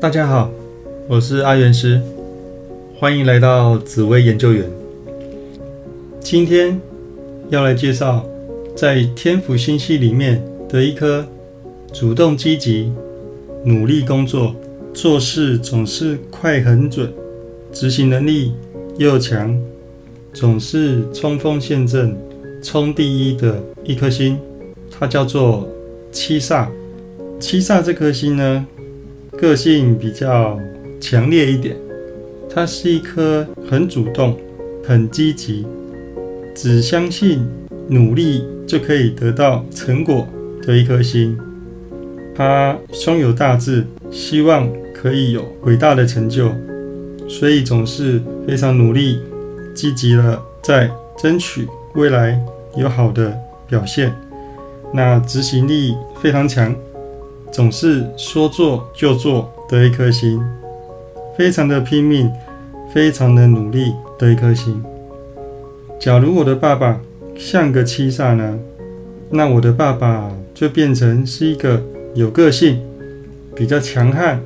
大家好，我是阿元师，欢迎来到紫薇研究员。今天要来介绍在天府星系里面的一颗主动积极、努力工作、做事总是快很准、执行能力又强、总是冲锋陷阵、冲第一的一颗星，它叫做七煞。七煞这颗星呢？个性比较强烈一点，它是一颗很主动、很积极，只相信努力就可以得到成果的一颗心。他胸有大志，希望可以有伟大的成就，所以总是非常努力、积极的在争取未来有好的表现。那执行力非常强。总是说做就做的一颗心，非常的拼命，非常的努力的一颗心。假如我的爸爸像个七煞呢，那我的爸爸就变成是一个有个性、比较强悍，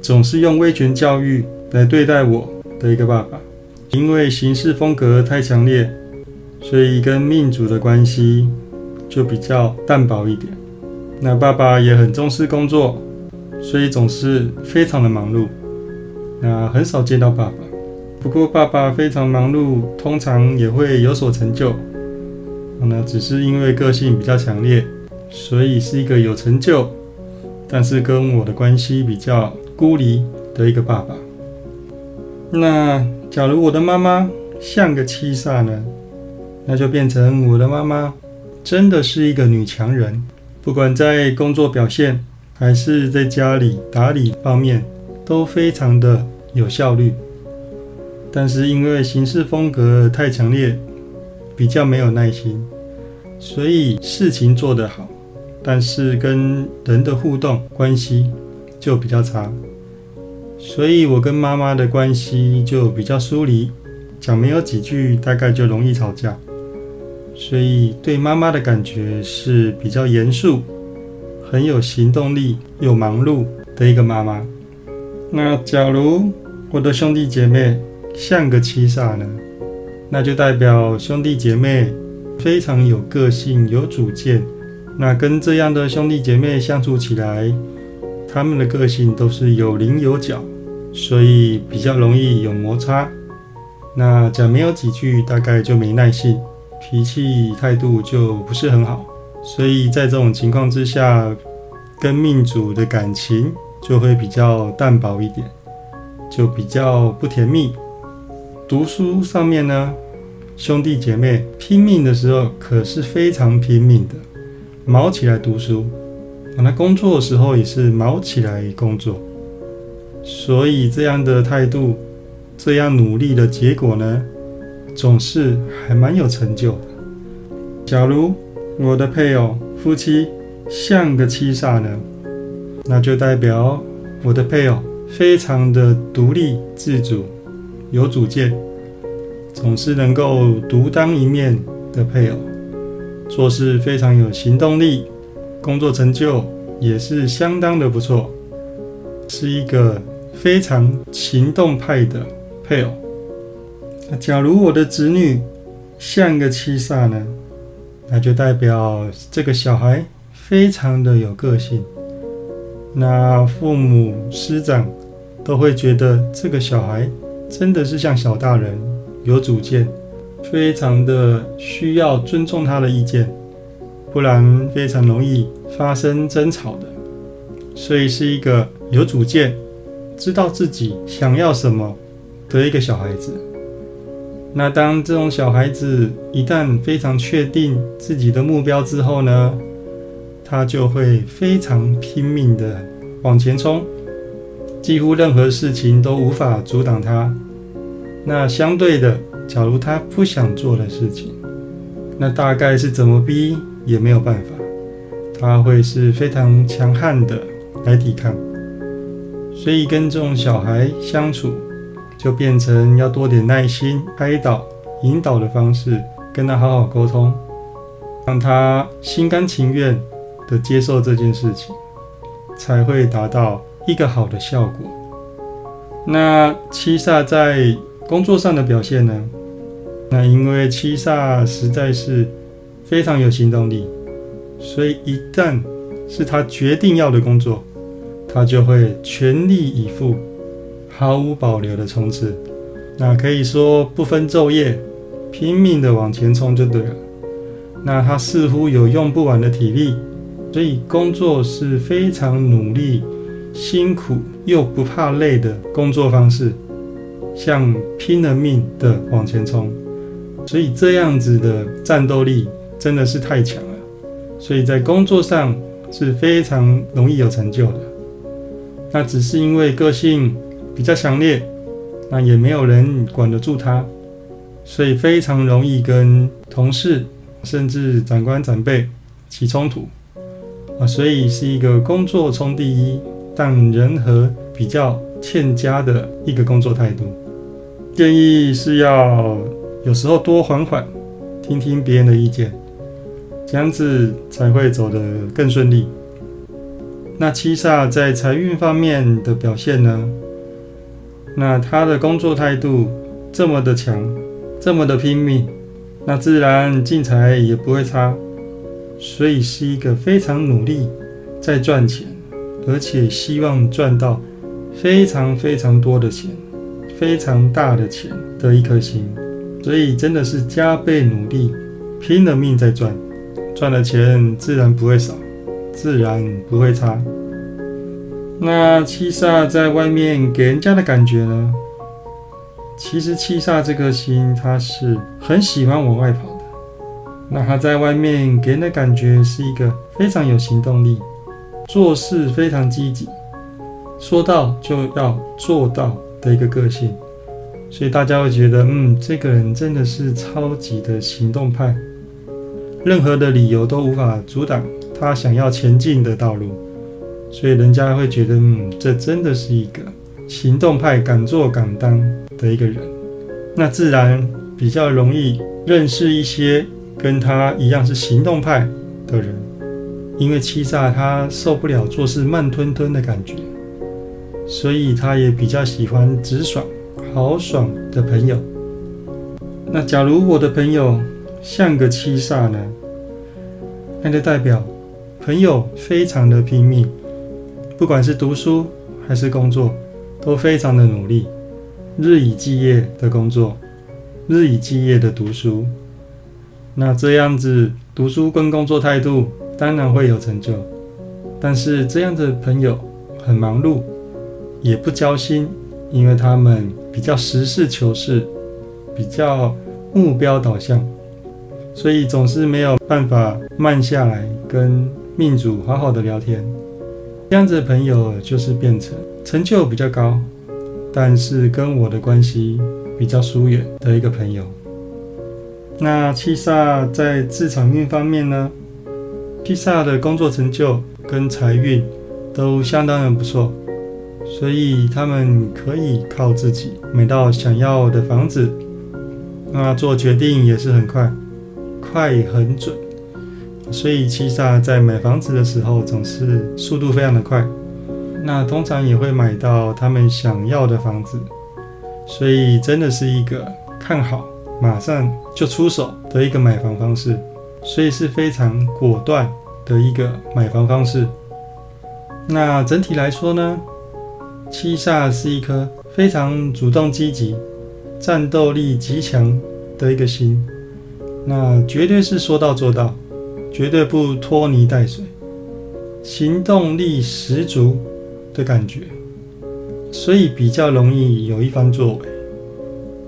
总是用威权教育来对待我的一个爸爸。因为行事风格太强烈，所以跟命主的关系就比较淡薄一点。那爸爸也很重视工作，所以总是非常的忙碌。那很少见到爸爸，不过爸爸非常忙碌，通常也会有所成就。那只是因为个性比较强烈，所以是一个有成就，但是跟我的关系比较孤立的一个爸爸。那假如我的妈妈像个七煞呢？那就变成我的妈妈真的是一个女强人。不管在工作表现还是在家里打理方面，都非常的有效率。但是因为行事风格太强烈，比较没有耐心，所以事情做得好，但是跟人的互动关系就比较差。所以我跟妈妈的关系就比较疏离，讲没有几句，大概就容易吵架。所以对妈妈的感觉是比较严肃、很有行动力又忙碌的一个妈妈。那假如我的兄弟姐妹像个七煞呢？那就代表兄弟姐妹非常有个性、有主见。那跟这样的兄弟姐妹相处起来，他们的个性都是有棱有角，所以比较容易有摩擦。那讲没有几句，大概就没耐性。脾气态度就不是很好，所以在这种情况之下，跟命主的感情就会比较淡薄一点，就比较不甜蜜。读书上面呢，兄弟姐妹拼命的时候可是非常拼命的，卯起来读书；那工作的时候也是卯起来工作。所以这样的态度，这样努力的结果呢？总是还蛮有成就的。假如我的配偶、夫妻像个七煞呢，那就代表我的配偶非常的独立自主、有主见，总是能够独当一面的配偶，做事非常有行动力，工作成就也是相当的不错，是一个非常行动派的配偶。那假如我的子女像个七煞呢？那就代表这个小孩非常的有个性。那父母师长都会觉得这个小孩真的是像小大人，有主见，非常的需要尊重他的意见，不然非常容易发生争吵的。所以是一个有主见，知道自己想要什么的一个小孩子。那当这种小孩子一旦非常确定自己的目标之后呢，他就会非常拼命的往前冲，几乎任何事情都无法阻挡他。那相对的，假如他不想做的事情，那大概是怎么逼也没有办法，他会是非常强悍的来抵抗。所以跟这种小孩相处。就变成要多点耐心、开导、引导的方式，跟他好好沟通，让他心甘情愿的接受这件事情，才会达到一个好的效果。那七煞在工作上的表现呢？那因为七煞实在是非常有行动力，所以一旦是他决定要的工作，他就会全力以赴、毫无保留的冲刺。那可以说不分昼夜，拼命的往前冲就对了。那他似乎有用不完的体力，所以工作是非常努力、辛苦又不怕累的工作方式，像拼了命的往前冲。所以这样子的战斗力真的是太强了，所以在工作上是非常容易有成就的。那只是因为个性比较强烈，那也没有人管得住他，所以非常容易跟同事甚至长官长辈起冲突啊，所以是一个工作冲第一，但人和比较欠佳的一个工作态度。建议是要。有时候多缓缓，听听别人的意见，这样子才会走得更顺利。那七煞在财运方面的表现呢？那他的工作态度这么的强，这么的拼命，那自然进财也不会差。所以是一个非常努力在赚钱，而且希望赚到非常非常多的钱，非常大的钱的一颗心。所以真的是加倍努力，拼了命在赚，赚的钱自然不会少，自然不会差。那七煞在外面给人家的感觉呢？其实七煞这颗星，他是很喜欢往外跑的。那他在外面给人的感觉是一个非常有行动力，做事非常积极，说到就要做到的一个个性。所以大家会觉得，嗯，这个人真的是超级的行动派，任何的理由都无法阻挡他想要前进的道路。所以人家会觉得，嗯，这真的是一个行动派、敢做敢当的一个人。那自然比较容易认识一些跟他一样是行动派的人，因为七煞他受不了做事慢吞吞的感觉，所以他也比较喜欢直爽。豪爽的朋友，那假如我的朋友像个七煞呢？那就代表朋友非常的拼命，不管是读书还是工作，都非常的努力，日以继夜的工作，日以继夜的读书。那这样子读书跟工作态度，当然会有成就。但是这样的朋友很忙碌，也不交心。因为他们比较实事求是，比较目标导向，所以总是没有办法慢下来跟命主好好的聊天。这样子的朋友就是变成成就比较高，但是跟我的关系比较疏远的一个朋友。那七煞在自场运方面呢？七煞的工作成就跟财运都相当的不错。所以他们可以靠自己买到想要的房子，那做决定也是很快，快很准。所以七煞在买房子的时候总是速度非常的快，那通常也会买到他们想要的房子。所以真的是一个看好马上就出手的一个买房方式，所以是非常果断的一个买房方式。那整体来说呢？七煞是一颗非常主动积极、战斗力极强的一个心，那绝对是说到做到，绝对不拖泥带水，行动力十足的感觉，所以比较容易有一番作为，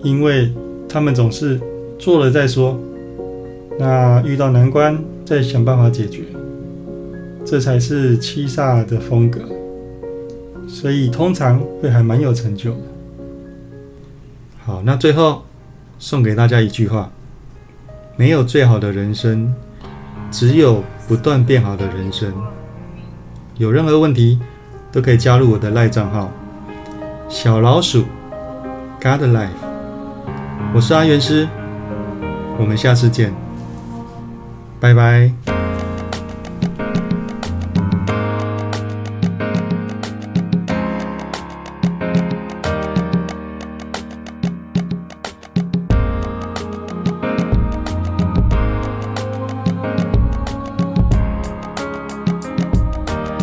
因为他们总是做了再说，那遇到难关再想办法解决，这才是七煞的风格。所以通常会还蛮有成就的。好，那最后送给大家一句话：没有最好的人生，只有不断变好的人生。有任何问题都可以加入我的赖账号小老鼠 God Life。我是阿元师，我们下次见，拜拜。